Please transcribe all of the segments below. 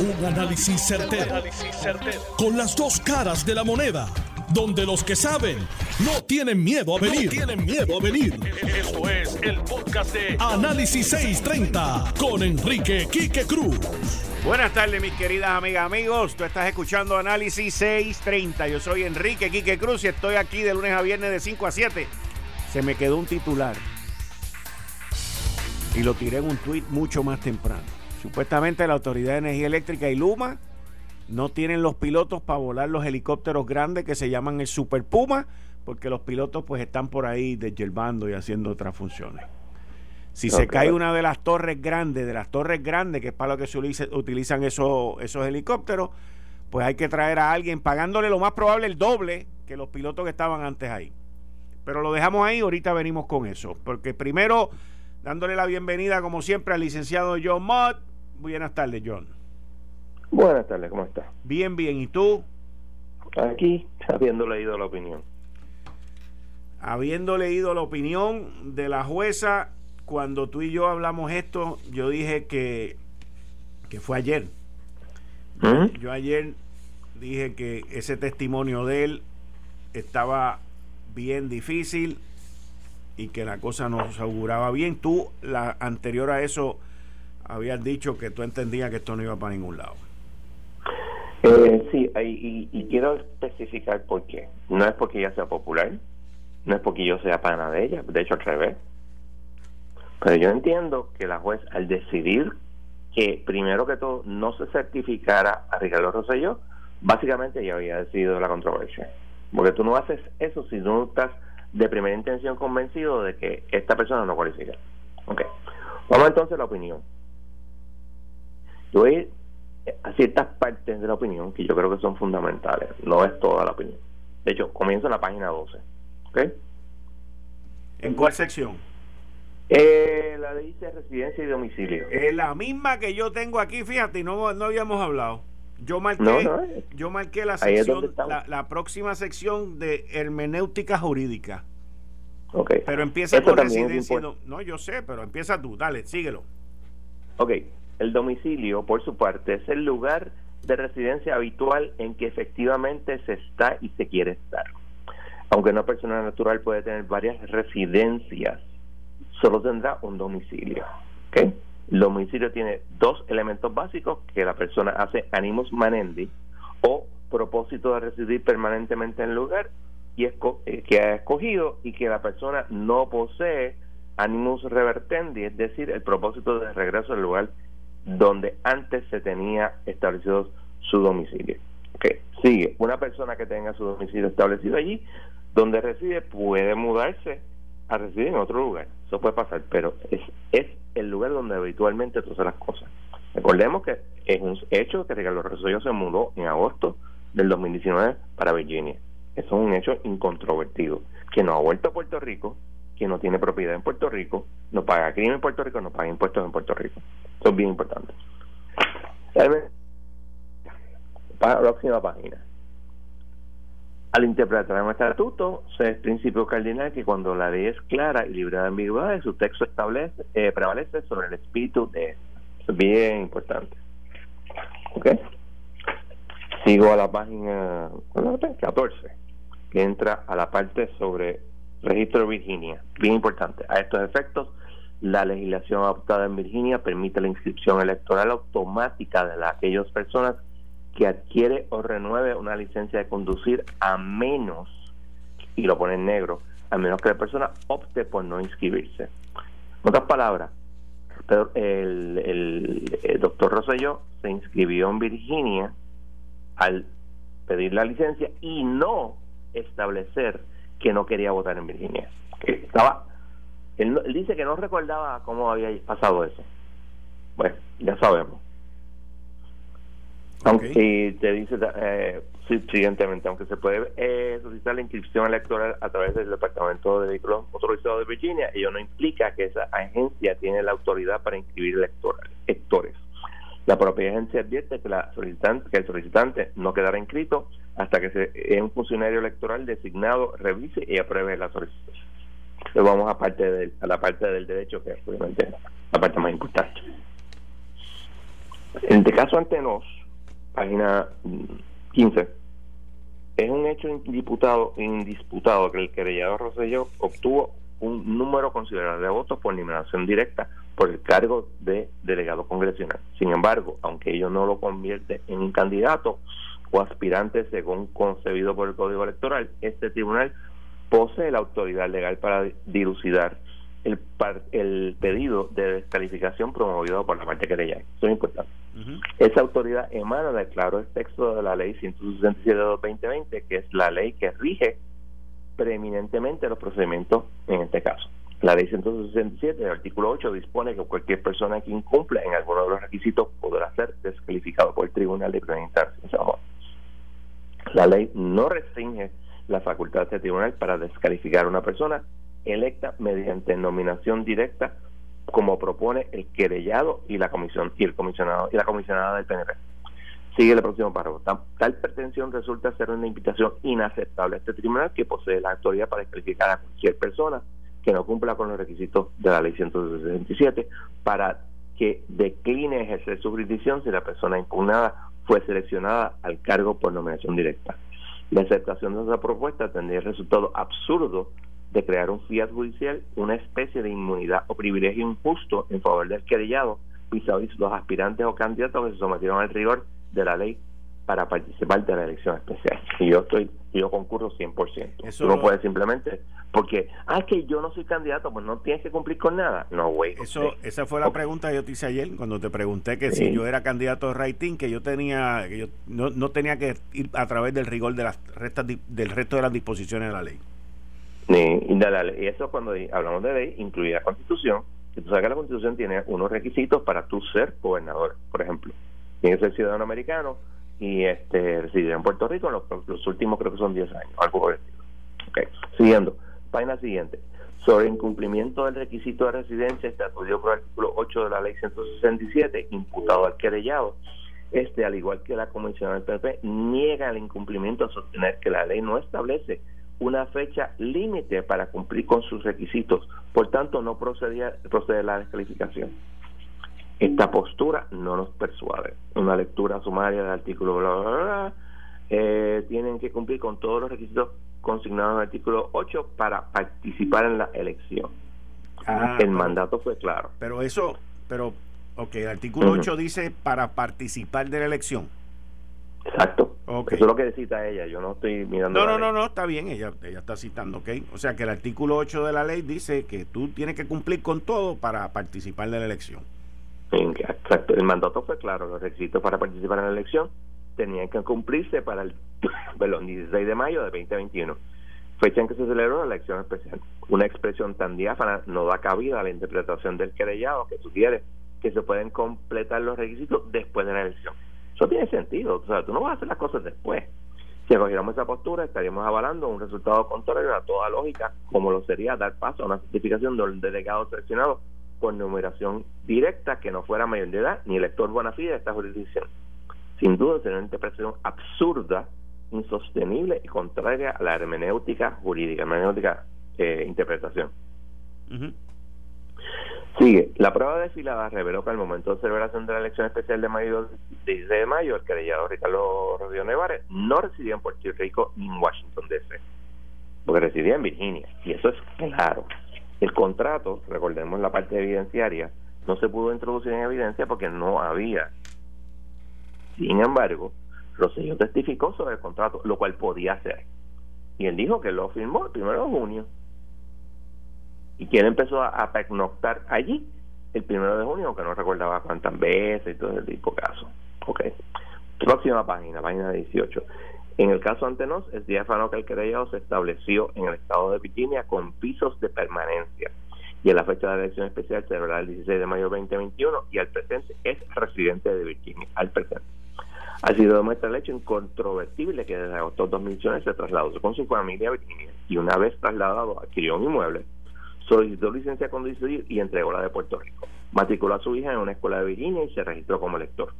Un análisis certero, Con las dos caras de la moneda. Donde los que saben no tienen miedo a venir. tienen miedo a venir. Esto es el podcast de Análisis 630 con Enrique Quique Cruz. Buenas tardes, mis queridas amigas, amigos. Tú estás escuchando Análisis 630. Yo soy Enrique Quique Cruz y estoy aquí de lunes a viernes de 5 a 7. Se me quedó un titular y lo tiré en un tweet mucho más temprano. Supuestamente la Autoridad de Energía Eléctrica y Luma no tienen los pilotos para volar los helicópteros grandes que se llaman el Super Puma, porque los pilotos pues están por ahí desyerbando y haciendo otras funciones. Si se cae una de las torres grandes, de las torres grandes, que es para lo que se utilizan esos, esos helicópteros, pues hay que traer a alguien pagándole lo más probable el doble que los pilotos que estaban antes ahí. Pero lo dejamos ahí, ahorita venimos con eso. Porque primero, dándole la bienvenida como siempre al licenciado John Mott. Buenas tardes, John. Buenas tardes, ¿cómo estás? Bien, bien. ¿Y tú? Aquí, habiendo leído la opinión. Habiendo leído la opinión de la jueza, cuando tú y yo hablamos esto, yo dije que, que fue ayer. ¿Mm? Yo ayer dije que ese testimonio de él estaba bien difícil y que la cosa no se auguraba bien. Tú, la anterior a eso, habías dicho que tú entendías que esto no iba para ningún lado. Eh, sí, y, y, quiero especificar por qué. No es porque ella sea popular, no es porque yo sea pana de ella, de hecho al revés. Pero yo entiendo que la juez, al decidir que primero que todo no se certificara a Ricardo Rosselló, básicamente ya había decidido la controversia. Porque tú no haces eso si no estás de primera intención convencido de que esta persona no cualifica. Ok. Vamos entonces a la opinión. Yo voy a ciertas partes de la opinión que yo creo que son fundamentales. No es toda la opinión. De hecho, comienzo en la página 12. ¿Ok? ¿En cuál sección? Eh, la dice residencia y domicilio. Es la misma que yo tengo aquí, fíjate, no, no habíamos hablado. Yo marqué, yo marqué la sección, la, próxima sección de hermenéutica jurídica. Okay. Pero empieza con residencia. No, yo sé, pero empieza tú, dale, síguelo. Ok, el domicilio, por su parte, es el lugar de residencia habitual en que efectivamente se está y se quiere estar. Aunque una persona natural puede tener varias residencias, solo tendrá un domicilio. El domicilio tiene dos elementos básicos que la persona hace animus manendi o propósito de residir permanentemente en el lugar y eh, que ha escogido y que la persona no posee animus revertendi, es decir, el propósito de regreso al lugar donde antes se tenía establecido su domicilio. Okay. Sigue, una persona que tenga su domicilio establecido allí, donde reside, puede mudarse a residir en otro lugar. Eso puede pasar, pero es, es el lugar donde habitualmente haces las cosas. Recordemos que es un hecho que Ricardo Rosselló se mudó en agosto del 2019 para Virginia. Eso es un hecho incontrovertido. Que no ha vuelto a Puerto Rico, que no tiene propiedad en Puerto Rico, no paga crimen en Puerto Rico, no paga impuestos en Puerto Rico. Eso es bien importante. Próxima página. Al interpretar un estatuto, se es principio cardinal que cuando la ley es clara y libre de ambigüedades, su texto establece eh, prevalece sobre el espíritu de Eso es bien importante. ¿Ok? Sigo a la página 14, que entra a la parte sobre registro de Virginia. Bien importante. A estos efectos, la legislación adoptada en Virginia permite la inscripción electoral automática de aquellas personas que adquiere o renueve una licencia de conducir a menos, y lo pone en negro, a menos que la persona opte por no inscribirse. En otras palabras, el, el, doctor Rosselló se inscribió en Virginia al pedir la licencia y no establecer que no quería votar en Virginia. estaba, él dice que no recordaba cómo había pasado eso. Bueno, ya sabemos. Aunque te dice eh, siguientemente, aunque se puede eh, solicitar la inscripción electoral a través del Departamento de Vehículos Motorizados de Virginia, ello no implica que esa agencia tiene la autoridad para inscribir electores. La propia agencia advierte que, la solicitante, que el solicitante no quedará inscrito hasta que se, un funcionario electoral designado revise y apruebe la solicitud. Entonces vamos a, parte a la parte del derecho, que es obviamente la parte más importante. En este caso ante nos, página 15, es un hecho indisputado, que el querellado Rosselló obtuvo un número considerable de votos por eliminación directa por el cargo de delegado congresional. Sin embargo, aunque ello no lo convierte en un candidato o aspirante según concebido por el Código Electoral, este tribunal posee la autoridad legal para dilucidar el, el pedido de descalificación promovido por la parte querellante. Eso es importante. Esa autoridad emana del claro texto de la ley 167 de 2020, que es la ley que rige preeminentemente los procedimientos en este caso. La ley 167, el artículo 8, dispone que cualquier persona que incumple en alguno de los requisitos podrá ser descalificado por el tribunal de instancia. La ley no restringe la facultad de este tribunal para descalificar a una persona electa mediante nominación directa como propone el querellado y la comisión y el comisionado y la comisionada del PNP. Sigue el próximo párrafo. Tal, pretensión resulta ser una invitación inaceptable a este tribunal que posee la autoridad para descalificar a cualquier persona que no cumpla con los requisitos de la ley 167 para que decline ejercer su jurisdicción si la persona impugnada fue seleccionada al cargo por nominación directa. La aceptación de esa propuesta tendría el resultado absurdo de crear un fiat judicial, una especie de inmunidad o privilegio injusto en favor del querellado vis los aspirantes o candidatos que se sometieron al rigor de la ley para participar de la elección especial. Y yo estoy, yo concurro 100%. Eso Tú no puedes simplemente, porque, ah, que yo no soy candidato, pues no tienes que cumplir con nada. No, güey. Eso, esa fue la pregunta que yo te hice ayer, cuando te pregunté que si yo era candidato de rating, que yo tenía, que yo no, no tenía que ir a través del rigor de las restas, del resto de las disposiciones de la ley. Y, eso cuando hablamos de ley, incluye la constitución, que tú sabes que la constitución tiene unos requisitos para tú ser gobernador, por ejemplo. Tienes que ser ciudadano americano, y este residir en Puerto Rico los, los últimos creo que son 10 años, algo por Okay. Siguiendo, página siguiente. Sobre incumplimiento del requisito de residencia estatuido por el artículo 8 de la ley 167, imputado al querellado, este, al igual que la Comisión del PP, niega el incumplimiento a sostener que la ley no establece una fecha límite para cumplir con sus requisitos, por tanto no procedía, procede la descalificación. Esta postura no nos persuade. Una lectura sumaria del artículo bla, bla, bla, eh, tienen que cumplir con todos los requisitos consignados en el artículo 8 para participar en la elección. Ah, el mandato fue claro. Pero eso, pero, ok, el artículo 8 dice para participar de la elección. Exacto. Eso es lo que cita ella, yo no estoy mirando. No, no, no, no, está bien, ella, ella está citando, ok. O sea que el artículo 8 de la ley dice que tú tienes que cumplir con todo para participar de la elección. Exacto, el mandato fue claro, los requisitos para participar en la elección tenían que cumplirse para el 16 de mayo de 2021, fecha en que se celebró la elección especial. Una expresión tan diáfana no da cabida a la interpretación del querellado que sugiere que se pueden completar los requisitos después de la elección. Eso tiene sentido, o sea, tú no vas a hacer las cosas después. Si acogiéramos esa postura, estaríamos avalando un resultado contrario a toda lógica, como lo sería dar paso a una certificación del delegado seleccionado por numeración directa que no fuera mayor de edad ni elector buena fide de esta jurisdicción. Sin duda sería una interpretación absurda, insostenible y contraria a la hermenéutica jurídica, hermenéutica eh, interpretación. Sigue, la prueba desfilada reveló que al momento de celebración de la elección especial de mayo, 16 de mayo, el querellado Ricardo Rodríguez Nevares no residía en Puerto Rico ni en Washington DC, porque residía en Virginia, y eso es claro. El contrato, recordemos la parte evidenciaria, no se pudo introducir en evidencia porque no había. Sin embargo, Rosselló testificó sobre el contrato, lo cual podía hacer. Y él dijo que lo firmó el primero de junio. ¿Y quién empezó a, pernoctar allí? El primero de junio, que no recordaba cuántas veces y todo ese tipo de casos. Ok. Próxima página, página 18. En el caso diáfano que el querellado se estableció en el estado de Virginia con pisos de permanencia y en la fecha de la elección especial se celebrará el 16 de mayo de 2021 y al presente es residente de Virginia, al presente. Ha sido demuestra el hecho incontrovertible que desde agosto de 2019 se trasladó con su familia a Virginia y una vez trasladado adquirió un inmueble, solicitó licencia con conducir y entregó la de Puerto Rico. Matriculó a su hija en una escuela de Virginia y se registró como lector.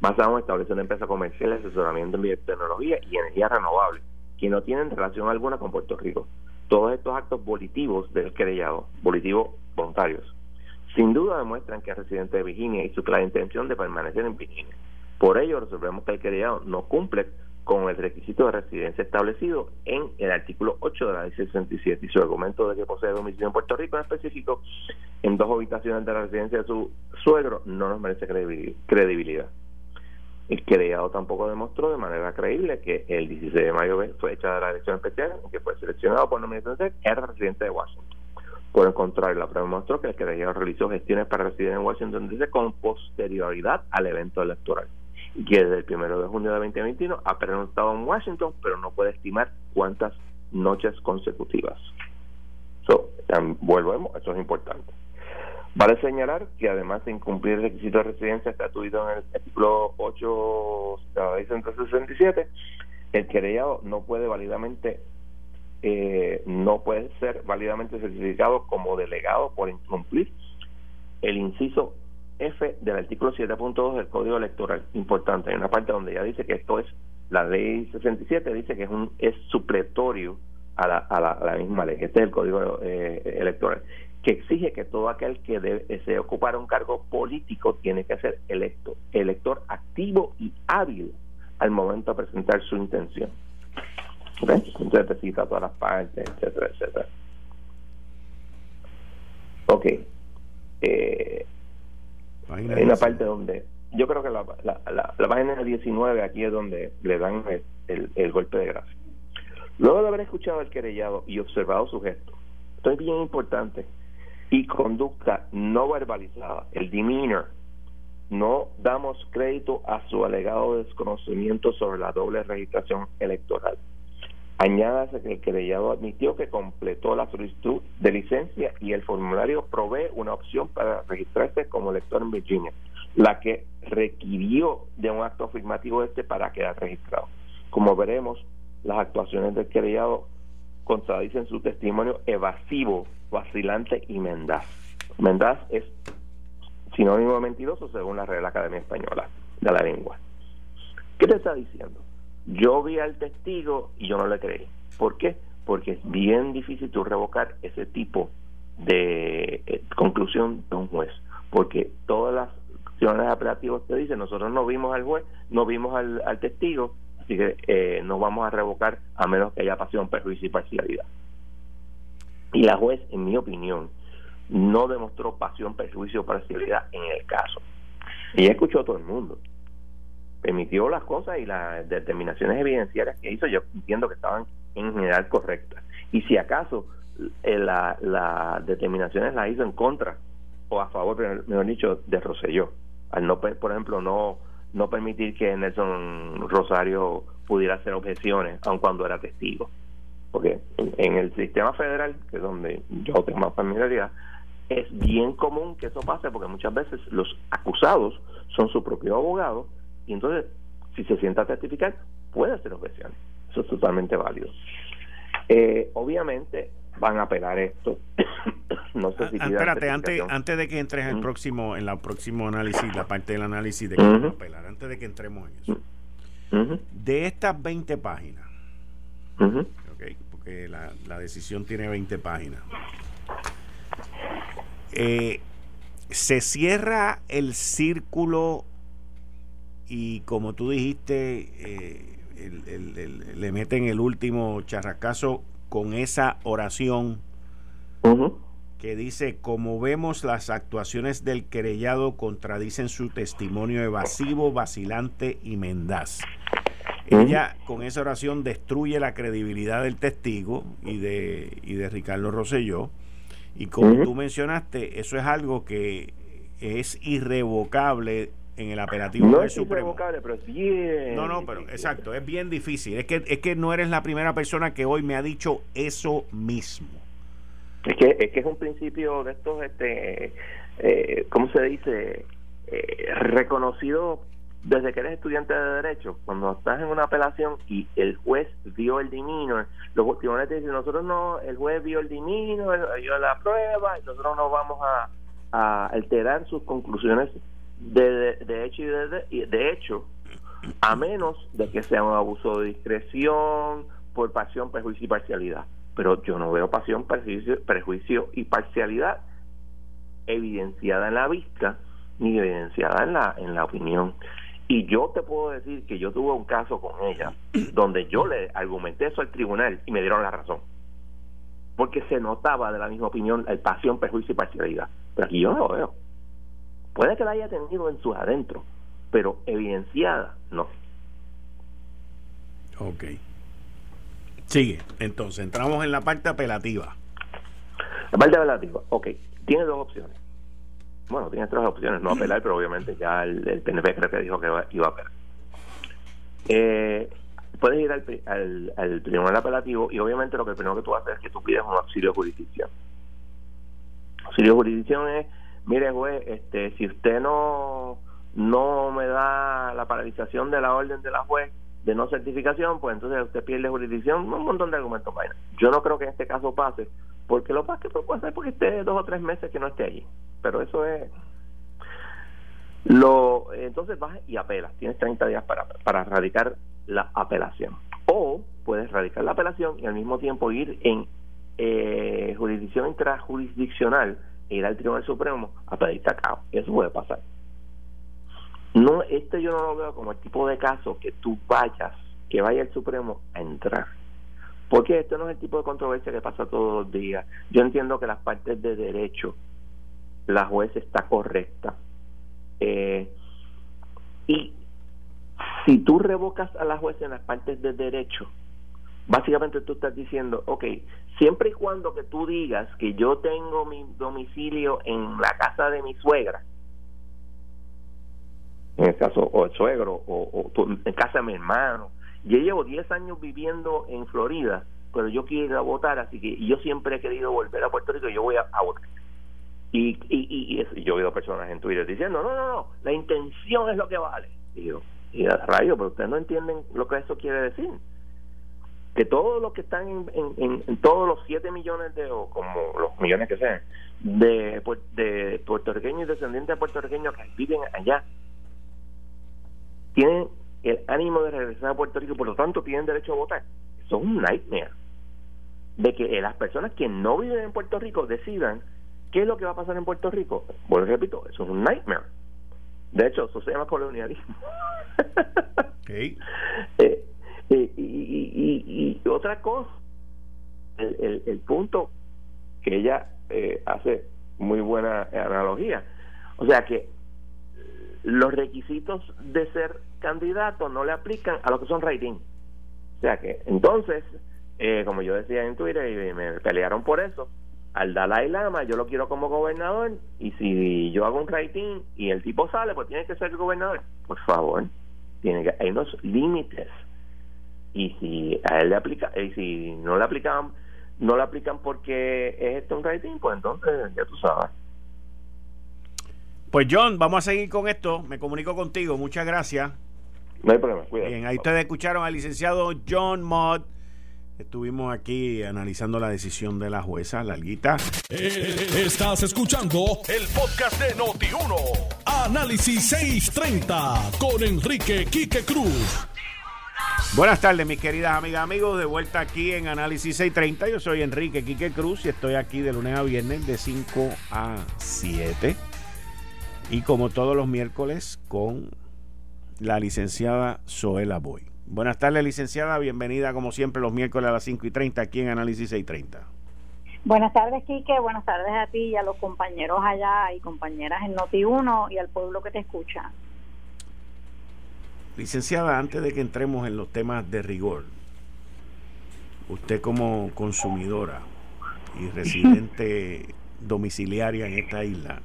Más aún, establece una empresa comercial de asesoramiento en biotecnología y energía renovable, que no tienen relación alguna con Puerto Rico. Todos estos actos volitivos del querellado, volitivos voluntarios, sin duda demuestran que es residente de Virginia y su clara intención de permanecer en Virginia. Por ello, resolvemos que el querellado no cumple con el requisito de residencia establecido en el artículo 8 de la ley 67 y su argumento de que posee domicilio en Puerto Rico en específico en dos habitaciones de la residencia de su suegro no nos merece credibilidad. El querellado tampoco demostró de manera creíble que el 16 de mayo fue hecha de la elección especial en que fue seleccionado por nominación era residente de Washington. Por el contrario, la prueba demostró que el querellado realizó gestiones para residir en Washington DC con posterioridad al evento electoral y que desde el 1 de junio de 2021 ha permanecido en Washington, pero no puede estimar cuántas noches consecutivas. Volvemos, eso es importante. Vale señalar que además de incumplir el requisito de residencia estatuido en el artículo 8 de la ley 167, el querellado no puede válidamente eh, no puede ser válidamente certificado como delegado por incumplir el inciso F del artículo 7.2 del Código Electoral. Importante, hay una parte donde ya dice que esto es, la ley 67 dice que es un es supletorio a la, a la, misma ley. Este es el Código eh, Electoral, que exige que todo aquel que desee ocupar un cargo político tiene que ser electo, elector activo y hábil al momento de presentar su intención. Entonces necesita todas las partes, etcétera, etcétera. Ok. Eh, hay una parte donde yo creo que la, la, la, página 19 aquí es donde le dan el, el, golpe de gracia. Luego de haber escuchado al querellado y observado su gesto, esto es bien importante, y conducta no verbalizada, el demeanor, no damos crédito a su alegado desconocimiento sobre la doble registración electoral. Añádase que el querellado admitió que completó la solicitud de licencia y el formulario provee una opción para registrarse como elector en Virginia, la que requirió de un acto afirmativo este para quedar registrado. Como veremos, las actuaciones del querellado contradicen su testimonio evasivo, vacilante y mendaz. Mendaz es sinónimo de mentiroso según la Real Academia Española de la Lengua. ¿Qué te está diciendo? Yo vi al testigo y yo no le creí. ¿Por qué? Porque es bien difícil tú revocar ese tipo de eh, conclusión de un juez, porque todas las acciones apelativas te dicen, nosotros no vimos al juez, no vimos al, testigo, así que eh, no vamos a revocar a menos que haya pasión, perjuicio y parcialidad. Y la juez, en mi opinión, no demostró pasión, perjuicio o parcialidad en el caso. Y escuchó a todo el mundo emitió las cosas y las determinaciones evidenciarias que hizo, yo entiendo que estaban en general correctas. Y si acaso eh, las la determinaciones las hizo en contra o a favor, mejor dicho, de Roselló, al no, por ejemplo, no no permitir que Nelson Rosario pudiera hacer objeciones, aun cuando era testigo. Porque en, el sistema federal, que es donde yo tengo más familiaridad, es bien común que eso pase porque muchas veces los acusados son su propio abogado y entonces, si se sienta a testificar, puede hacer objeciones. Eso es totalmente válido. Eh, obviamente van a apelar esto. no sé si ah, Espérate, antes, antes de que entres en el próximo, en la próximo análisis, la parte del análisis de que van a apelar, antes de que entremos en eso. De estas 20 páginas, porque la, la, decisión tiene 20 páginas, eh, se cierra el círculo y como tú dijiste, eh, le meten el último charracazo con esa oración que dice, como vemos las actuaciones del querellado contradicen su testimonio evasivo, vacilante y mendaz. Ella con esa oración destruye la credibilidad del testigo y de, y de Ricardo Rosselló. Y como tú mencionaste, eso es algo que es irrevocable en el apelativo no es Supremo. pero es bien no, no, pero exacto, es bien difícil. Es que, es que no eres la primera persona que hoy me ha dicho eso mismo. Es que es, que es un principio de estos, este, eh, ¿cómo se dice? Eh, reconocido desde que eres estudiante de Derecho. Cuando estás en una apelación y el juez vio el dimino, los tribunales te dicen, nosotros no, el juez vio el dimino, vio la prueba, y nosotros no vamos a, a alterar sus conclusiones de, de, hecho y de, de, hecho a menos de que sea un abuso de discreción por pasión, prejuicio y parcialidad. Pero yo no veo pasión, prejuicio, prejuicio y parcialidad evidenciada en la vista ni evidenciada en la, en la opinión. Y yo te puedo decir que yo tuve un caso con ella donde yo le argumenté eso al tribunal y me dieron la razón. Porque se notaba de la misma opinión el pasión, perjuicio y parcialidad. Pero aquí yo no lo veo. Puede que la haya tenido en sus adentros, pero evidenciada no. Ok. Sigue. Entonces, entramos en la parte apelativa. La parte apelativa, ok. Tiene dos opciones bueno, tiene tres opciones, no apelar, pero obviamente ya el, el PNP creo que dijo que iba, a apelar. Eh, puedes ir al, al, tribunal apelativo y obviamente lo que primero que tú haces es que tú pides un auxilio de jurisdicción. Auxilio de jurisdicción es, mire juez, este, si usted no, no me da la paralización de la orden de la juez de no certificación, pues entonces usted pierde jurisdicción, un montón de argumentos vaina. Yo no creo que en este caso pase, porque lo más que puede ser porque esté dos o tres meses que no esté allí pero eso es lo entonces vas y apelas tienes 30 días para, para radicar la apelación o puedes radicar la apelación y al mismo tiempo ir en eh, jurisdicción intrajurisdiccional ir al Tribunal Supremo a pedirte acá eso puede pasar. No este yo no lo veo como el tipo de caso que tú vayas que vaya el Supremo a entrar. Porque esto no es el tipo de controversia que pasa todos los días. Yo entiendo que las partes de derecho la juez está correcta. Eh, y si tú revocas a la juez en las partes de derecho, básicamente tú estás diciendo, ok, siempre y cuando que tú digas que yo tengo mi domicilio en la casa de mi suegra, en el caso, o el suegro, o, en casa de mi hermano, yo llevo 10 años viviendo en Florida, pero yo quiero votar, así que yo siempre he querido volver a Puerto Rico yo voy a votar. Y, y, y, yo he oído personas en Twitter diciendo, no, no, no, la intención es lo que vale. Y yo, y a rayo, pero ustedes no entienden lo que eso quiere decir. Que todos los que están en, en, todos los 7 millones de, o como los millones que sean, de, de puertorriqueños y descendientes de puertorriqueños que viven allá, tienen el ánimo de regresar a Puerto Rico y por lo tanto tienen derecho a votar. Eso es un nightmare. De que las personas que no viven en Puerto Rico decidan ¿Qué es lo que va a pasar en Puerto Rico? Bueno, repito, eso es un nightmare. De hecho, eso se llama colonialismo. Eh, eh, y, otra cosa, el, el, punto que ella eh, hace muy buena analogía. O sea que los requisitos de ser candidato no le aplican a los que son rating. O sea que entonces, como yo decía en Twitter, y me pelearon por eso, al Dalai Lama yo lo quiero como gobernador y si yo hago un rating y el tipo sale pues tiene que ser gobernador por favor tiene que hay unos límites y si a él le aplica y si no le aplican no le aplican porque es este un rating pues entonces ya tú sabes pues John vamos a seguir con esto me comunico contigo muchas gracias no hay problema cuídate. bien ahí ustedes escucharon al licenciado John Mott Estuvimos aquí analizando la decisión de la jueza, Larguita. Eh, estás escuchando el podcast de Noti1. Análisis 630 con Enrique Quique Cruz. Buenas tardes, mis queridas amigas, amigos. De vuelta aquí en Análisis 630. Yo soy Enrique Quique Cruz y estoy aquí de lunes a viernes de 5 a 7. Y como todos los miércoles, con la licenciada Zoela Boy. Buenas tardes, licenciada. Bienvenida, como siempre, los miércoles a las 5 y 30 aquí en Análisis 630. Buenas tardes, Quique. Buenas tardes a ti y a los compañeros allá y compañeras en Noti1 y al pueblo que te escucha. Licenciada, antes de que entremos en los temas de rigor, usted como consumidora y residente domiciliaria en esta isla,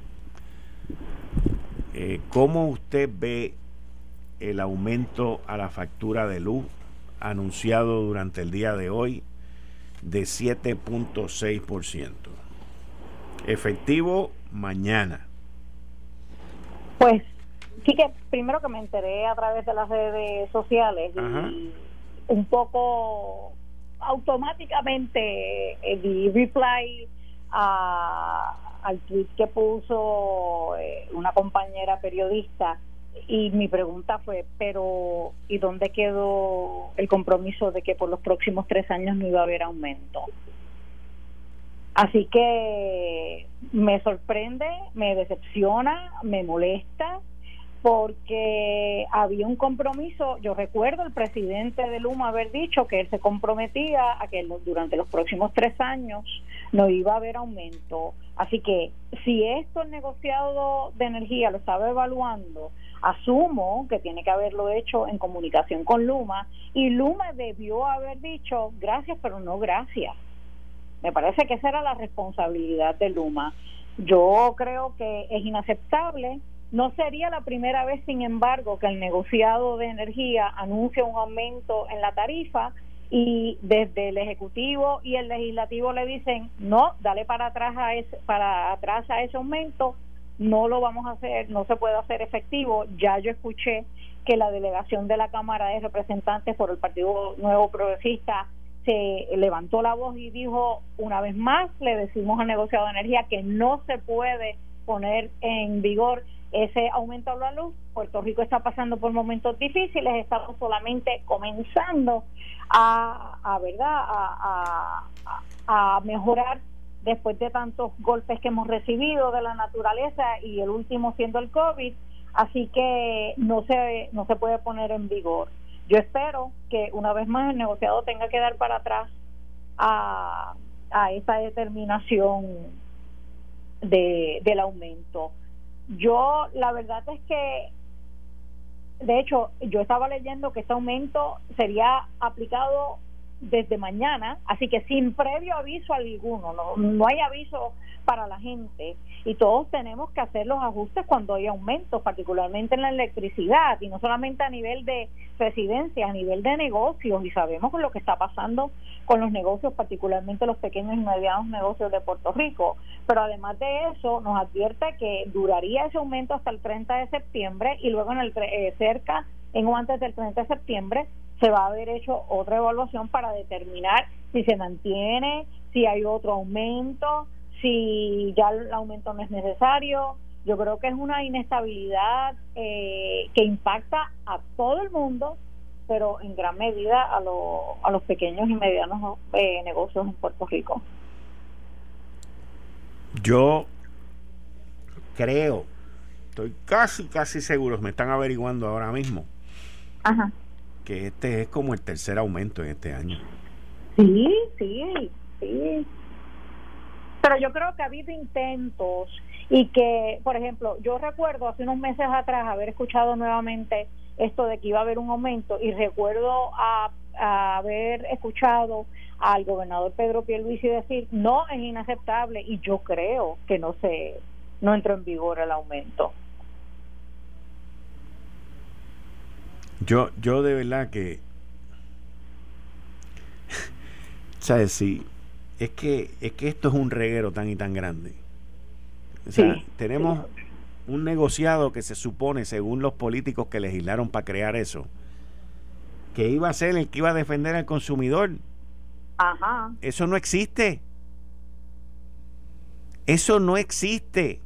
eh, ¿cómo usted ve el aumento a la factura de luz anunciado durante el día de hoy de 7.6%. Efectivo mañana. Pues sí que primero que me enteré a través de las redes sociales y un poco automáticamente eh, di reply al tweet que puso eh, una compañera periodista y mi pregunta fue, pero ¿y dónde quedó el compromiso de que por los próximos tres años no iba a haber aumento? Así que me sorprende, me decepciona, me molesta, porque había un compromiso, yo recuerdo el presidente de Luma haber dicho que él se comprometía a que durante los próximos tres años no iba a haber aumento. Así que si esto el negociado de energía lo estaba evaluando, asumo que tiene que haberlo hecho en comunicación con Luma y Luma debió haber dicho gracias pero no gracias. Me parece que esa era la responsabilidad de Luma. Yo creo que es inaceptable. No sería la primera vez, sin embargo, que el negociado de energía anuncia un aumento en la tarifa y desde el ejecutivo y el legislativo le dicen no, dale para atrás a ese, para atrás a ese aumento, no lo vamos a hacer, no se puede hacer efectivo. Ya yo escuché que la delegación de la Cámara de Representantes por el Partido Nuevo Progresista se levantó la voz y dijo una vez más, le decimos al negociado de energía que no se puede poner en vigor ese aumento a la luz. Puerto Rico está pasando por momentos difíciles, estamos solamente comenzando a, verdad, a mejorar después de tantos golpes que hemos recibido de la naturaleza y el último siendo el COVID, así que no se no se puede poner en vigor. Yo espero que una vez más el negociado tenga que dar para atrás a, a esa determinación de, del aumento. Yo, la verdad es que, de hecho, yo estaba leyendo que este aumento sería aplicado desde mañana, así que sin previo aviso alguno, no, no hay aviso para la gente. Y todos tenemos que hacer los ajustes cuando hay aumentos, particularmente en la electricidad y no solamente a nivel de residencias, a nivel de negocios y sabemos lo que está pasando con los negocios, particularmente los pequeños y medianos negocios de Puerto Rico, pero además de eso nos advierte que duraría ese aumento hasta el 30 de septiembre y luego en el eh, cerca en o antes del 30 de septiembre se va a haber hecho otra evaluación para determinar si se mantiene, si hay otro aumento, si ya el aumento no es necesario. Yo creo que es una inestabilidad eh, que impacta a todo el mundo, pero en gran medida a, a los pequeños y medianos eh, negocios en Puerto Rico. Yo creo, estoy casi, casi seguro, me están averiguando ahora mismo, que este es como el tercer aumento en este año. Sí, sí, sí. Pero yo creo que ha habido intentos y que, por ejemplo, yo recuerdo hace unos meses atrás haber escuchado nuevamente esto de que iba a haber un aumento y recuerdo a, haber escuchado al gobernador Pedro Pierluisi decir no es inaceptable y yo creo que no se no entró en vigor el aumento. Yo yo de verdad que sabes si es que, es que esto es un reguero tan y tan grande. O sea, tenemos un negociado que se supone, según los políticos que legislaron para crear eso, que iba a ser el que iba a defender al consumidor. Ajá. Eso no existe. Eso no existe.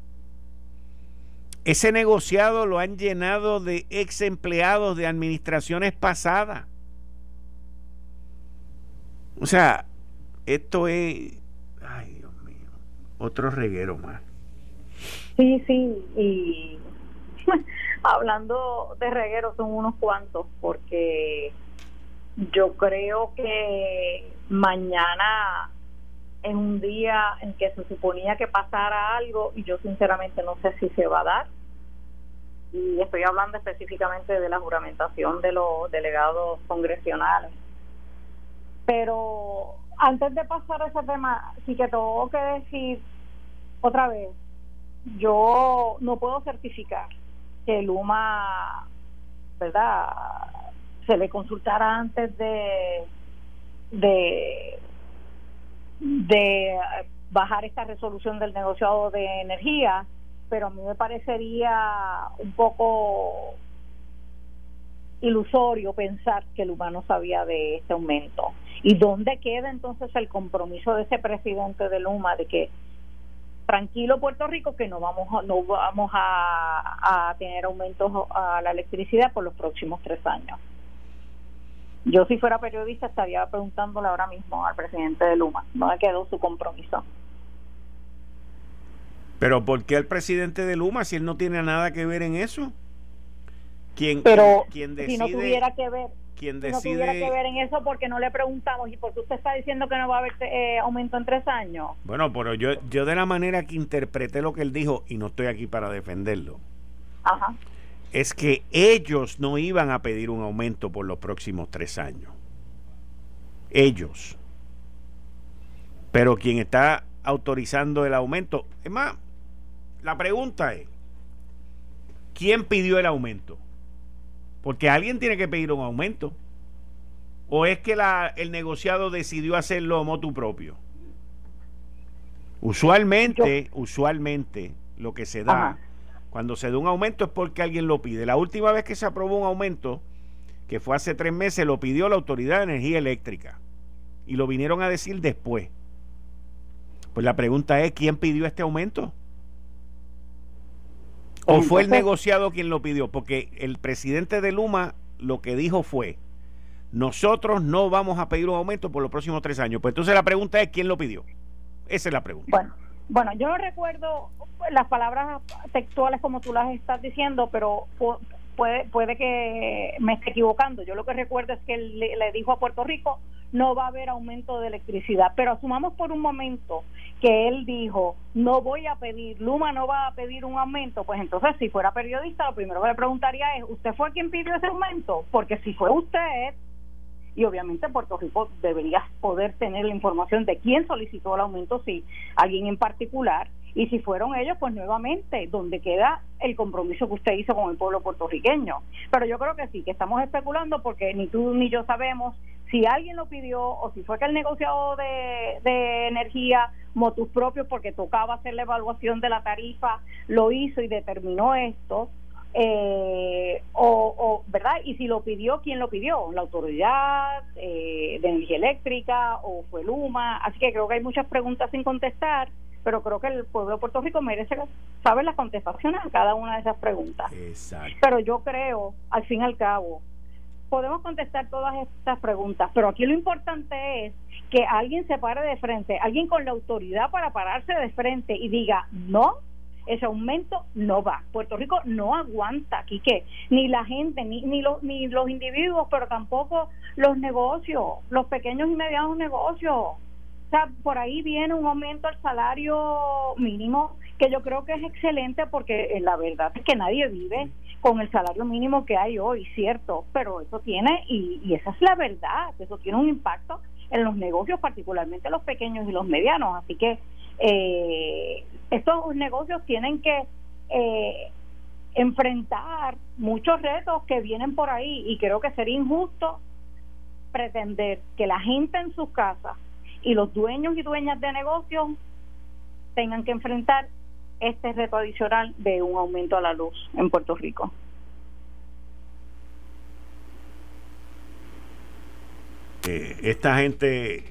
Ese negociado lo han llenado de ex empleados de administraciones pasadas. O sea, esto es, ay Dios mío, otro reguero más. Sí, sí, y hablando de regueros son unos cuantos, porque yo creo que mañana es un día en que se suponía que pasara algo y yo sinceramente no sé si se va a dar. Y estoy hablando específicamente de la juramentación de los delegados congresionales. Pero antes de pasar a ese tema, sí que tengo que decir otra vez, yo no puedo certificar que Luma, ¿verdad? Se le consultara antes de de de bajar esta resolución del negociado de energía, pero a mí me parecería un poco ilusorio pensar que Luma no sabía de este aumento. ¿Y dónde queda entonces el compromiso de ese presidente de Luma de que tranquilo Puerto Rico que no vamos a, no vamos a, tener aumentos a la electricidad por los próximos tres años? Yo si fuera periodista estaría preguntándole ahora mismo al presidente de Luma, ¿dónde quedó su compromiso? Pero ¿por qué el presidente de Luma si él no tiene nada que ver en eso? ¿Quién, Pero decide, si no tuviera que ver, quien decide, no tuviera que ver en eso porque no le preguntamos y porque usted está diciendo que no va a haber eh, aumento en tres años. Bueno, pero yo, yo de la manera que interpreté lo que él dijo y no estoy aquí para defenderlo. Ajá. Es que ellos no iban a pedir un aumento por los próximos tres años. Ellos. Pero quien está autorizando el aumento, es más, la pregunta es, ¿quién pidió el aumento? Porque alguien tiene que pedir un aumento. ¿O es que la, el negociado decidió hacerlo a motu propio? Usualmente, usualmente, lo que se da cuando se da un aumento es porque alguien lo pide. La última vez que se aprobó un aumento, que fue hace tres meses, lo pidió la Autoridad de Energía Eléctrica. Y lo vinieron a decir después. Pues la pregunta es, ¿quién pidió este aumento? ¿O fue el negociado quien lo pidió? Porque el presidente de Luma lo que dijo fue, nosotros no vamos a pedir un aumento por los próximos tres años. Pues entonces la pregunta es, ¿quién lo pidió? Esa es la pregunta. Bueno, bueno yo no recuerdo las palabras textuales como tú las estás diciendo, pero puede, puede que me esté equivocando. Yo lo que recuerdo es que él le dijo a Puerto Rico, no va a haber aumento de electricidad. Pero asumamos por un momento que él dijo, no voy a pedir, Luma no va a pedir un aumento, pues entonces si fuera periodista, lo primero que le preguntaría es, ¿usted fue quien pidió ese aumento? Porque si fue usted, y obviamente Puerto Rico debería poder tener la información de quién solicitó el aumento, si alguien en particular, y si fueron ellos, pues nuevamente, donde queda el compromiso que usted hizo con el pueblo puertorriqueño. Pero yo creo que sí, que estamos especulando porque ni tú ni yo sabemos si alguien lo pidió o si fue que el negociado de, de energía, motus propios, porque tocaba hacer la evaluación de la tarifa, lo hizo y determinó esto. Eh, o, verdad y si lo pidió quién lo pidió la autoridad eh, de energía eléctrica o fue Luma así que creo que hay muchas preguntas sin contestar pero creo que el pueblo de Puerto Rico merece saber las contestaciones a cada una de esas preguntas. Pero yo creo, al fin y al cabo, podemos contestar todas estas preguntas, pero aquí lo importante es que alguien se pare de frente, alguien con la autoridad para pararse de frente y diga, no, ese aumento no va. Puerto Rico no aguanta aquí que ni la gente, ni, ni, los, ni los individuos, pero tampoco los negocios, los pequeños y medianos negocios. O sea, por ahí viene un aumento al salario mínimo que yo creo que es excelente porque eh, la verdad es que nadie vive con el salario mínimo que hay hoy, cierto, pero eso tiene, y, y esa es la verdad, eso tiene un impacto en los negocios, particularmente los pequeños y los medianos. Así que eh, estos negocios tienen que eh, enfrentar muchos retos que vienen por ahí y creo que sería injusto pretender que la gente en sus casas y los dueños y dueñas de negocios tengan que enfrentar este reto adicional de un aumento a la luz en Puerto Rico. Eh, esta gente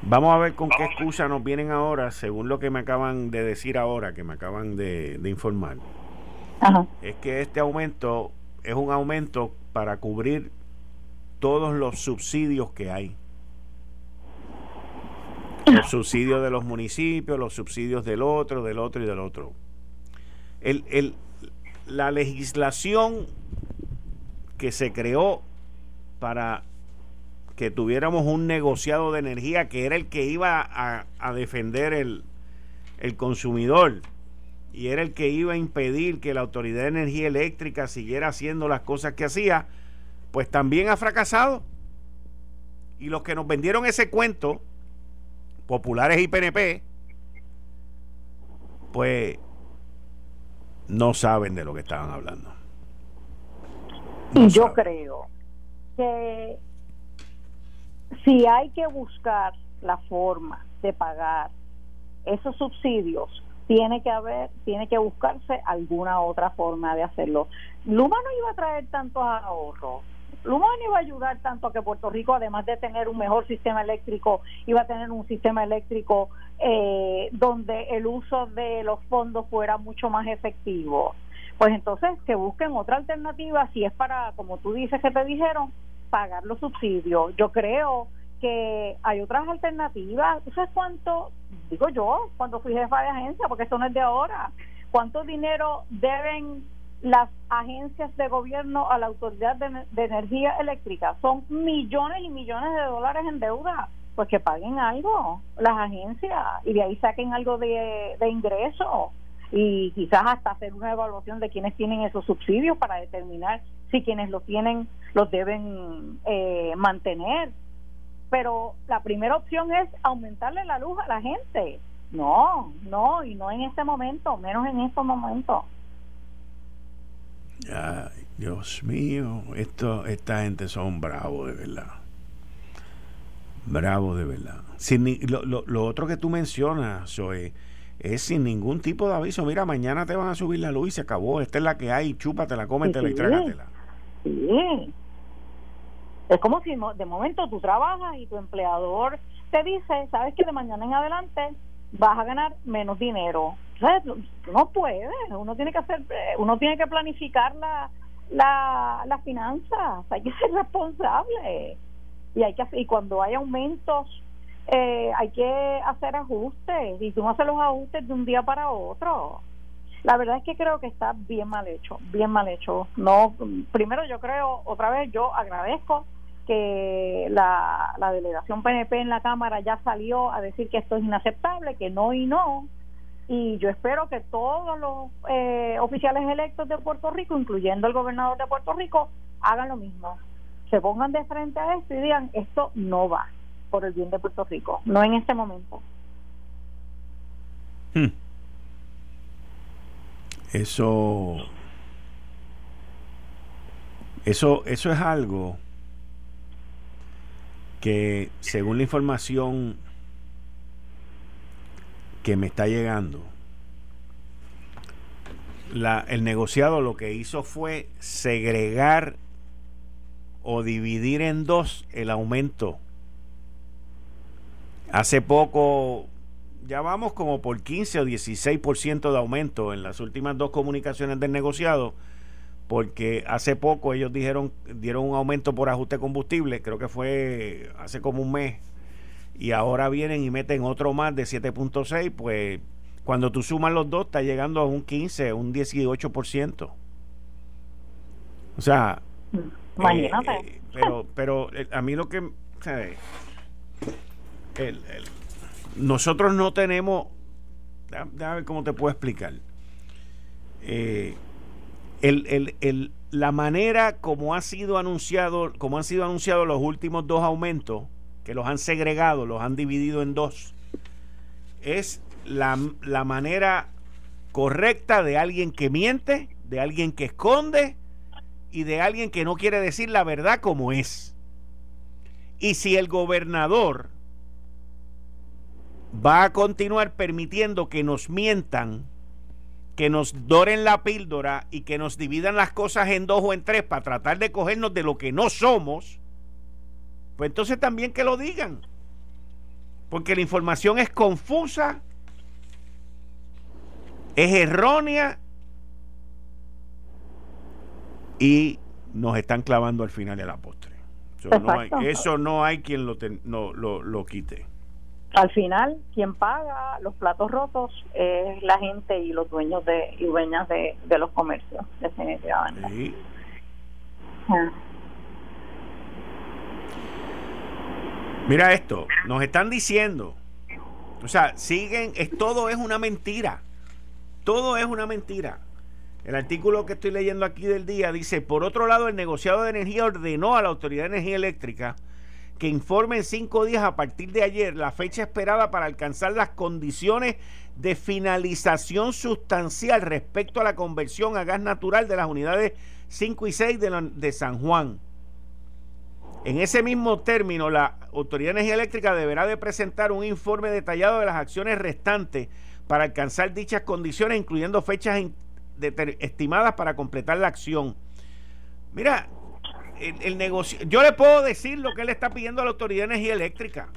vamos a ver con qué excusa nos vienen ahora según lo que me acaban de decir ahora que me acaban de, informar. Es que este aumento es un aumento para cubrir todos los subsidios que hay. Los subsidios de los municipios, los subsidios del otro, del otro y del otro. El, el, la legislación que se creó para que tuviéramos un negociado de energía que era el que iba a, a defender el, el consumidor y era el que iba a impedir que la Autoridad de Energía Eléctrica siguiera haciendo las cosas que hacía, pues también ha fracasado. Y los que nos vendieron ese cuento, populares y PNP, pues no saben de lo que estaban hablando. y yo creo que si hay que buscar la forma de pagar esos subsidios, tiene que haber, tiene que buscarse alguna otra forma de hacerlo. Luma no iba a traer tantos ahorros Luma no iba a ayudar tanto a que Puerto Rico, además de tener un mejor sistema eléctrico, iba a tener un sistema eléctrico eh, donde el uso de los fondos fuera mucho más efectivo. Pues entonces que busquen otra alternativa, si es para, como tú dices que te dijeron, pagar los subsidios. Yo creo que hay otras alternativas. ¿Tú sabes cuánto, digo yo, cuando fui jefa de agencia, porque esto no es de ahora, cuánto dinero deben las agencias de gobierno a la Autoridad de, Energía Eléctrica? Son millones y millones de dólares en deuda. Pues que paguen algo las agencias y de ahí saquen algo de, de ingreso y quizás hasta hacer una evaluación de quienes tienen esos subsidios para determinar si quienes los tienen los deben eh, mantener. Pero la primera opción es aumentarle la luz a la gente. No, no, y no en este momento, menos en estos momentos. Ay, Dios mío, esto, esta gente son bravos de verdad. Bravos de verdad. Sin, lo, lo, lo otro que tú mencionas, Zoe, es sin ningún tipo de aviso. Mira, mañana te van a subir la luz y se acabó. Esta es la que hay, chúpatela, cómetela y trágatela. Sí. Es como si de momento tú trabajas y tu empleador te dice, sabes que de mañana en adelante vas a ganar menos dinero. No puede, uno tiene que hacer, eh, uno tiene que planificar la, la, las finanzas, hay que ser responsable y hay que y cuando hay aumentos eh, hay que hacer ajustes y tú no haces los ajustes de un día para otro. La verdad es que creo que está bien mal hecho, bien mal hecho. No, primero yo creo, otra vez yo agradezco que la, la delegación PNP en la Cámara ya salió a decir que esto es inaceptable, que no y no. Y yo espero que todos los eh, oficiales electos de Puerto Rico, incluyendo el gobernador de Puerto Rico, hagan lo mismo. Se pongan de frente a esto y digan, esto no va por el bien de Puerto Rico, no en este momento. Hmm. Eso, eso, eso es algo que según la información que me está llegando, el negociado lo que hizo fue segregar o dividir en dos el aumento. Hace poco, ya vamos como por 15 o 16% de aumento en las últimas dos comunicaciones del negociado, porque hace poco ellos dijeron, dieron un aumento por ajuste de combustible, creo que fue hace como un mes, y ahora vienen y meten otro más de 7.6, pues cuando tú sumas los dos está llegando a un 15, un 18%. O sea, eh, eh, pero, pero eh, a mí lo que nosotros no tenemos, déjame ver cómo te puedo explicar. Eh, la manera como ha sido anunciado, como han sido anunciados los últimos dos aumentos, que los han segregado, los han dividido en dos, es la, la manera correcta de alguien que miente, de alguien que esconde y de alguien que no quiere decir la verdad como es. Y si el gobernador va a continuar permitiendo que nos mientan, que nos doren la píldora y que nos dividan las cosas en dos o en tres para tratar de cogernos de lo que no somos, pues entonces también que lo digan. Porque la información es confusa, es errónea y nos están clavando al final de la postre. Eso, no hay, eso no hay, quien lo, no, lo, lo quite al final quien paga los platos rotos es la gente y los dueños de y dueñas de, los comercios definitivamente ah. Mira esto nos están diciendo o sea siguen es, todo es una mentira todo es una mentira el artículo que estoy leyendo aquí del día dice por otro lado el negociado de energía ordenó a la autoridad de energía eléctrica que informe en cinco días a partir de ayer la fecha esperada para alcanzar las condiciones de finalización sustancial respecto a la conversión a gas natural de las unidades 5 y 6 de, de San Juan. En ese mismo término, la Autoridad de Energía Eléctrica deberá de presentar un informe detallado de las acciones restantes para alcanzar dichas condiciones, incluyendo fechas estimadas para completar la acción. Mira, el, negocio. Yo le puedo decir lo que él está pidiendo a la Autoridad de Energía Eléctrica.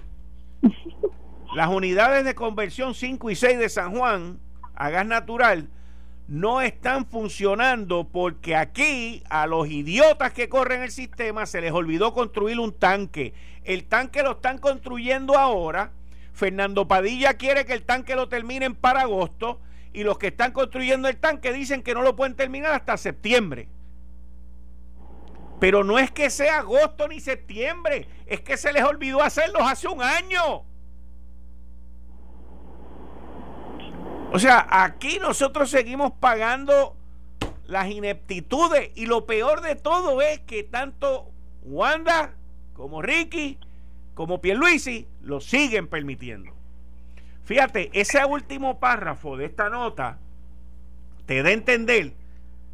Las unidades de conversión 5 y 6 de San Juan a gas natural no están funcionando porque aquí a los idiotas que corren el sistema se les olvidó construir un tanque. El tanque lo están construyendo ahora. Fernando Padilla quiere que el tanque lo terminen para agosto y los que están construyendo el tanque dicen que no lo pueden terminar hasta septiembre. Pero no es que sea agosto ni septiembre, es que se les olvidó hacerlos hace un año. O sea, aquí nosotros seguimos pagando las ineptitudes y lo peor de todo es que tanto Wanda como Ricky como Pierluisi lo siguen permitiendo. Fíjate, ese último párrafo de esta nota te da a entender,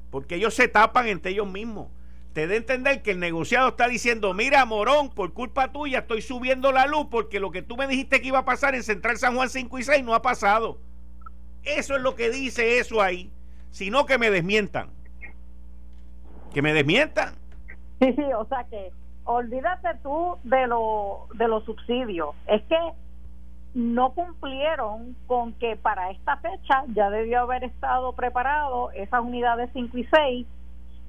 porque ellos se tapan entre ellos mismos, te da a entender que el negociado está diciendo, mira, Morón, por culpa tuya estoy subiendo la luz porque lo que tú me dijiste que iba a pasar en Central San Juan 5 y 6 no ha pasado. Eso es lo que dice eso ahí. Sino que me desmientan. Que me desmientan. Sí, sí, o sea que olvídate tú de, lo, de los subsidios. Es que no cumplieron con que para esta fecha ya debió haber estado preparado esas unidades 5 y 6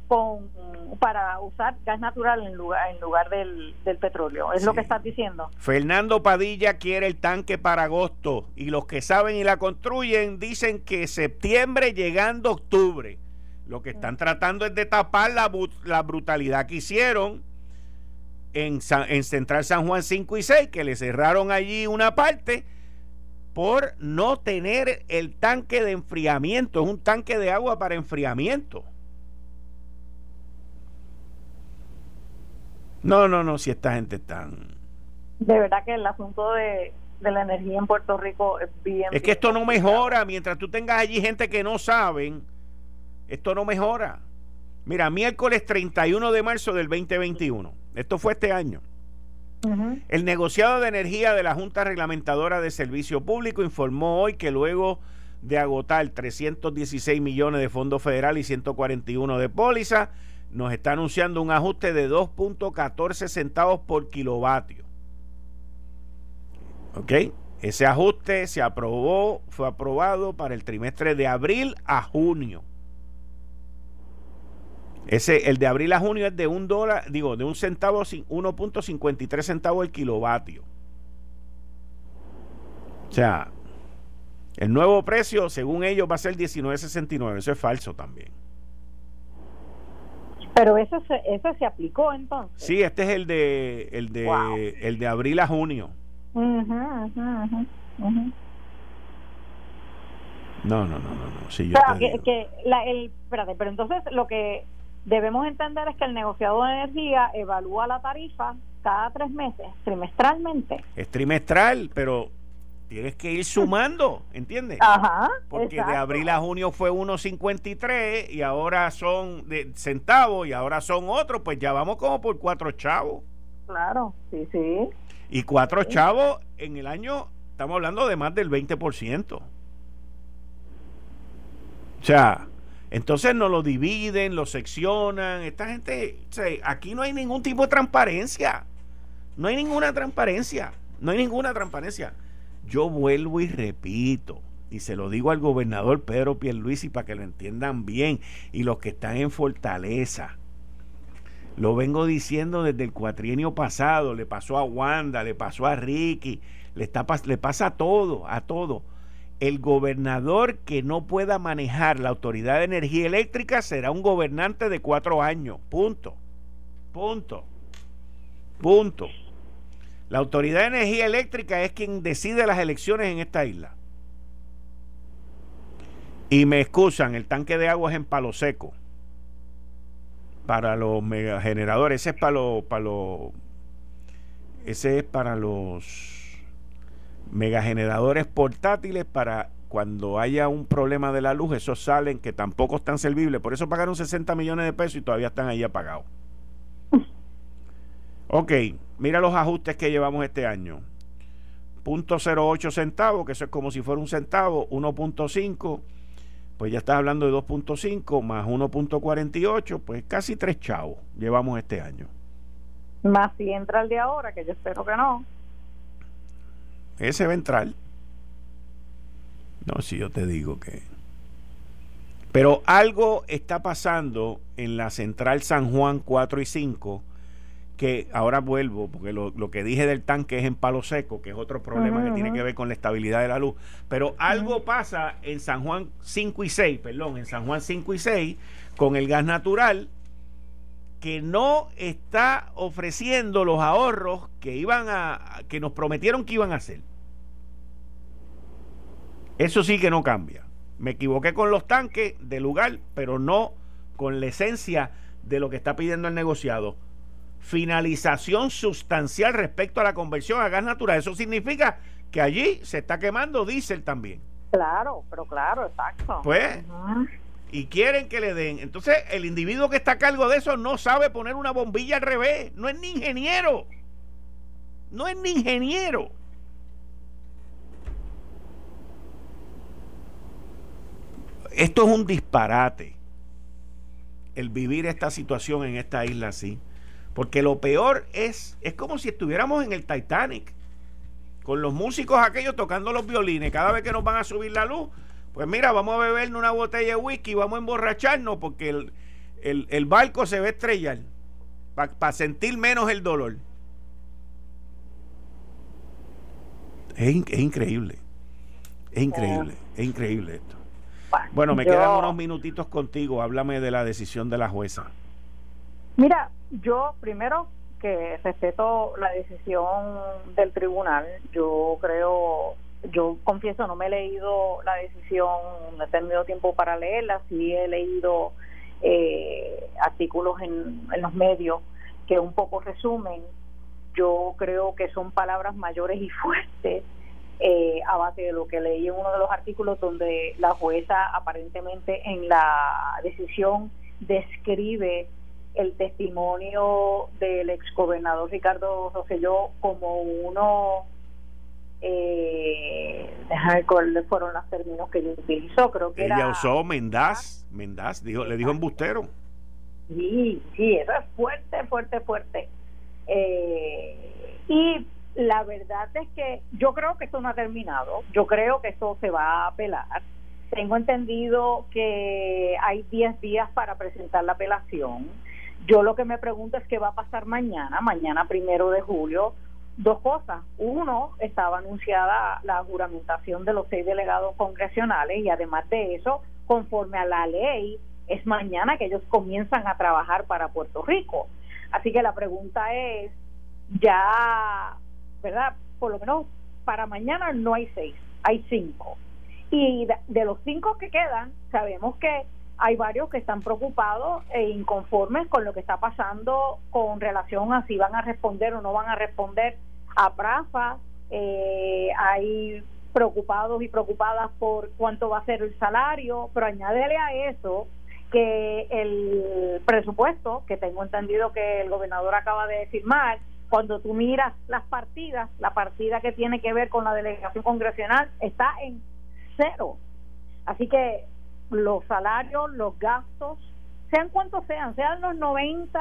con, para usar gas natural en lugar, en lugar del, petróleo. Es lo que estás diciendo. Fernando Padilla quiere el tanque para agosto y los que saben y la construyen dicen que septiembre llegando octubre. Lo que están tratando es de tapar la, la brutalidad que hicieron en, en Central San Juan 5 y 6, que le cerraron allí una parte por no tener el tanque de enfriamiento. Es un tanque de agua para enfriamiento. No, no, no, si esta gente está... De verdad que el asunto de, la energía en Puerto Rico es bien... Es que esto no mejora, mientras tú tengas allí gente que no saben, esto no mejora. Mira, miércoles 31 de marzo del 2021, esto fue este año. El negociado de energía de la Junta Reglamentadora de Servicio Público informó hoy que luego de agotar 316 millones de fondos federal y 141 de póliza, nos está anunciando un ajuste de 2.14 centavos por kilovatio. ¿Ok? Ese ajuste se aprobó, fue aprobado para el trimestre de abril a junio. Ese, el de abril a junio es de un dólar, digo, de un centavo, 1.53 centavos el kilovatio. O sea, el nuevo precio, según ellos, va a ser 19.69. Eso es falso también. Pero eso se, eso se aplicó entonces. Sí, este es el de el de el de abril a junio. No, no, no, no, no. Sí, yo que, la, el, espérate, pero entonces lo que debemos entender es que el negociador de energía evalúa la tarifa cada tres meses, trimestralmente. Es trimestral, pero tienes que ir sumando, ¿entiendes? Ajá. Porque de abril a junio fue 1.53 y ahora son de centavos y ahora son otros, pues ya vamos como por cuatro chavos. Claro, sí, sí. Y cuatro chavos en el año, estamos hablando de más del 20%. O sea, entonces no lo dividen, lo seccionan. Esta gente, o sea, aquí no hay ningún tipo de transparencia. No hay ninguna transparencia. No hay ninguna transparencia. Yo vuelvo y repito, y se lo digo al gobernador Pedro Pierluisi para que lo entiendan bien, y los que están en Fortaleza. Lo vengo diciendo desde el cuatrienio pasado, le pasó a Wanda, le pasó a Ricky, le, está, le pasa a todo, a todo. El gobernador que no pueda manejar la Autoridad de Energía Eléctrica será un gobernante de cuatro años. Punto. Punto. Punto. La Autoridad de Energía Eléctrica es quien decide las elecciones en esta isla. Y me excusan, el tanque de agua es en palo seco. Para los megageneradores, ese es para los, para los ese es para los megageneradores portátiles para cuando haya un problema de la luz, esos salen que tampoco están servibles. Por eso pagaron 60 millones de pesos y todavía están ahí apagados. Ok, mira los ajustes que llevamos este año. 0.08 centavos, que eso es como si fuera un centavo, 1.5, pues ya estás hablando de 2.5 más 1.48, pues casi 3 chavos llevamos este año. Más si entra el de ahora, que yo espero que no. Ese va a entrar. No, si yo te digo que Pero algo está pasando en la central San Juan 4 y 5 que ahora vuelvo, porque lo, que dije del tanque es en palo seco, que es otro problema que tiene que ver con la estabilidad de la luz. Pero algo pasa en San Juan 5 y 6, perdón, en San Juan 5 y 6, con el gas natural, que no está ofreciendo los ahorros que iban a, que nos prometieron que iban a hacer. Eso sí que no cambia. Me equivoqué con los tanques de lugar, pero no con la esencia de lo que está pidiendo el negociado finalización sustancial respecto a la conversión a gas natural. Eso significa que allí se está quemando diésel también. Claro, pero claro, exacto. Pues, y quieren que le den. Entonces, el individuo que está a cargo de eso no sabe poner una bombilla al revés. No es ni ingeniero. No es ni ingeniero. Esto es un disparate. El vivir esta situación en esta isla así. Porque lo peor es, es como si estuviéramos en el Titanic, con los músicos aquellos tocando los violines. Cada vez que nos van a subir la luz, pues mira, vamos a bebernos una botella de whisky, vamos a emborracharnos porque el, barco se va a estrellar para sentir menos el dolor. Es, increíble, es increíble, es increíble esto. Bueno, me quedan unos minutitos contigo. Háblame de la decisión de la jueza. Mira, yo primero que respeto la decisión del tribunal, yo creo, yo confieso, no me he leído la decisión, no he tenido tiempo para leerla, sí he leído eh, artículos en, en los medios que un poco resumen, yo creo que son palabras mayores y fuertes eh, a base de lo que leí en uno de los artículos donde la jueza aparentemente en la decisión describe el testimonio del exgobernador Ricardo Rosselló como uno eh, ver cuáles fueron los términos que utilizó creo que ella usó Mendaz Mendaz dijo le dijo embustero. Sí sí eso es fuerte fuerte fuerte. Eh, y la verdad es que yo creo que esto no ha terminado yo creo que esto se va a apelar. Tengo entendido que hay 10 días para presentar la apelación yo lo que me pregunto es qué va a pasar mañana, mañana primero de julio. Dos cosas. Uno, estaba anunciada la juramentación de los seis delegados congresionales y además de eso, conforme a la ley, es mañana que ellos comienzan a trabajar para Puerto Rico. Así que la pregunta es, ya, ¿verdad? Por lo menos para mañana no hay seis, hay cinco. Y de los cinco que quedan, sabemos que hay varios que están preocupados e inconformes con lo que está pasando con relación a si van a responder o no van a responder a Prafa. Eh, hay preocupados y preocupadas por cuánto va a ser el salario, pero añádele a eso que el presupuesto, que tengo entendido que el gobernador acaba de firmar, cuando tú miras las partidas, la partida que tiene que ver con la delegación congresional está en cero. Así que los salarios, los gastos, sean cuantos sean, sean los 90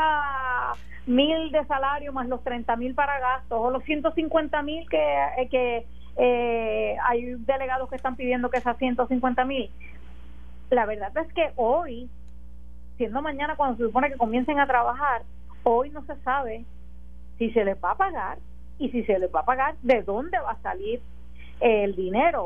mil de salario más los 30 mil para gastos o los 150 mil que, eh, que eh, hay delegados que están pidiendo que sea 150 mil. La verdad es que hoy, siendo mañana cuando se supone que comiencen a trabajar, hoy no se sabe si se les va a pagar y si se les va a pagar, de dónde va a salir el dinero.